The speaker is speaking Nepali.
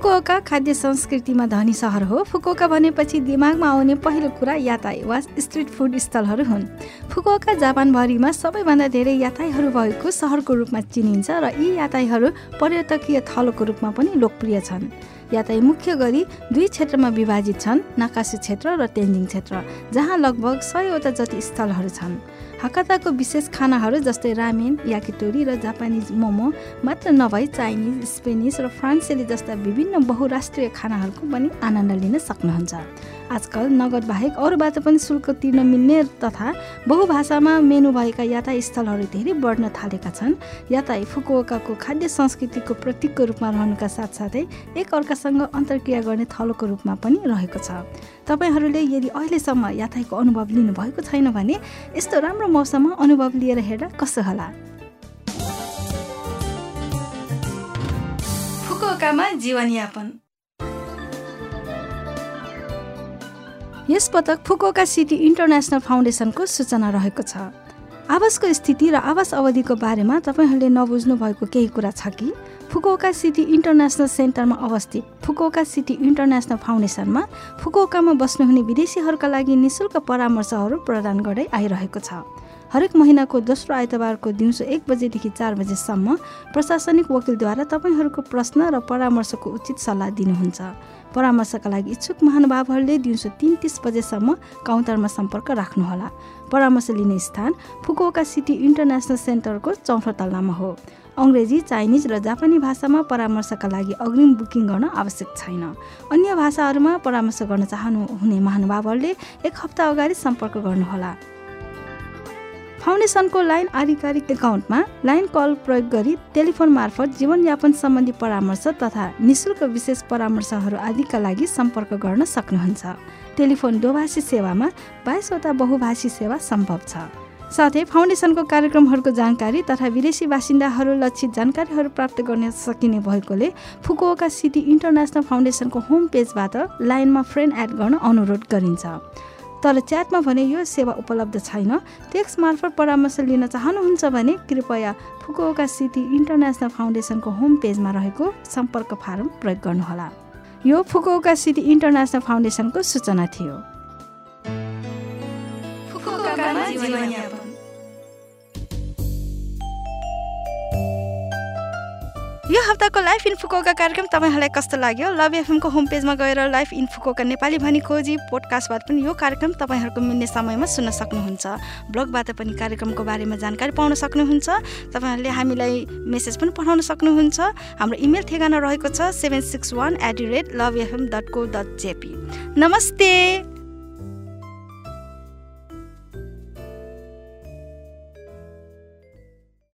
फुकुओका खाद्य संस्कृतिमा धनी सहर हो। फुकुओका भनेपछि दिमागमा आउने पहिलो कुरा याताई वा स्ट्रिट फुड स्थलहरू हुन्। फुकुओका जापानभरिमा सबैभन्दा धेरै याताईहरू भएको सहरको रूपमा चिनिन्छ र यी याताईहरू पर्यटकीय थलोको रूपमा पनि लोकप्रिय छन्। याताई मुख्य गरी दुई क्षेत्रमा विभाजित छन् नाकासु क्षेत्र र तेन्जिङ क्षेत्र जहाँ लगभग सयवटा जति स्थलहरू छन्। हाकाताको विशेष खानाहरू जस्तै रामेन याकिटोरी र जापानिज मोमो मात्र नभई चाइनिज स्पेनिस र फ्रान्सेली जस्ता विभिन्न बहुराष्ट्रिय खानाहरूको पनि आनन्द लिन सक्नुहुन्छ। आजकल नगद बाहेक अरूबाट पनि शुल्क तिर्न मिल्ने तथा बहुभाषामा मेनु भएका यातायात स्थलहरू धेरै बढ्न थालेका छन्। यातायात फुकुओकाको खाद्य संस्कृतिको प्रतीकको रूपमा रहनुका साथसाथै एक अर्कासँग अन्तर्क्रिया गर्ने थलोको रूपमा पनि रहेको छ। तपाईँहरूले यदि अहिलेसम्म यातायातको अनुभव लिनुभएको छैन भने यस्तो राम्रो मौसममा अनुभव लिएर हेर्दा कसो होला? फुकुओकामा जीवनयापन। यस पटक फुकोका सिटी इन्टरनेसनल फाउन्डेसनको सूचना रहेको छ। आवासको स्थिति र आवास अवधिको बारेमा तपाईँहरूले नबुझ्नु भएको केही कुरा छ कि? फुकोका सिटी इन्टरनेसनल सेन्टरमा अवस्थित फुकोका सिटी इन्टरनेसनल फाउन्डेसनमा फुकोकामा बस्नुहुने विदेशीहरूका लागि निशुल्क परामर्शहरू प्रदान गर्दै आइरहेको छ। हरेक महिनाको दोस्रो आइतबारको दिउँसो एक बजेदेखि चार बजेसम्म प्रशासनिक वकिलद्वारा तपाईँहरूको प्रश्न र परामर्शको उचित सल्लाह दिनुहुन्छ। परामर्शका लागि इच्छुक महानुभावहरूले दिउँसो तिन तिस बजेसम्म काउन्टरमा सम्पर्क राख्नुहोला। परामर्श लिने स्थान फुकुओका सिटी इन्टरनेसनल सेन्टरको चौथो तल्लामा हो। अङ्ग्रेजी चाइनिज र जापानी भाषामा परामर्शका लागि अग्रिम बुकिङ गर्न आवश्यक छैन। अन्य भाषाहरूमा परामर्श गर्न चाहनुहुने महानुभावहरूले एक हप्ता अगाडि सम्पर्क गर्नुहोला। फाउन्डेसनको लाइन आधिकारिक एकाउन्टमा लाइन कल प्रयोग गरी टेलिफोन मार्फत जीवनयापन सम्बन्धी परामर्श तथा निशुल्क विशेष परामर्शहरू आदिका लागि सम्पर्क गर्न सक्नुहुन्छ। टेलिफोन दोभाषी सेवामा बाइसवटा बहुभाषी सेवा सम्भव छ। साथै फाउन्डेसनको कार्यक्रमहरूको जानकारी तथा विदेशी बासिन्दाहरू लक्षित जानकारीहरू प्राप्त गर्न सकिने भएकोले फुकुओका सिटी इन्टरनेसनल फाउन्डेसनको होम पेजबाट लाइनमा फ्रेन्ड एड गर्न अनुरोध गरिन्छ। तर च्याटमा भने यो सेवा उपलब्ध छैन। टेक्स मार्फत परामर्श लिन चाहनुहुन्छ भने कृपया फुकुओका सिटी इन्टरनेसनल फाउन्डेसनको होम पेजमा रहेको सम्पर्क फारम प्रयोग गर्नुहोला। यो फुकुओका सिटी इन्टरनेसनल फाउन्डेसनको सूचना थियो। यो हप्ताको लाइफ इन्फोकोका कार्यक्रम तपाईँहरूलाई कस्तो लाग्यो? लभ एफएमको होम पेजमा गएर लाइफ इन्फोकोका नेपाली भनी खोजी पोडकास्टबाट पनि यो कार्यक्रम तपाईँहरूको मिल्ने समयमा सुन्न सक्नुहुन्छ। ब्लगबाट पनि कार्यक्रमको बारेमा जानकारी पाउन सक्नुहुन्छ। तपाईँहरूले हामीलाई मेसेज पनि पठाउन सक्नुहुन्छ। हाम्रो इमेल ठेगाना रहेको छ seven six one at the rate love FM dot co dot JP नमस्ते!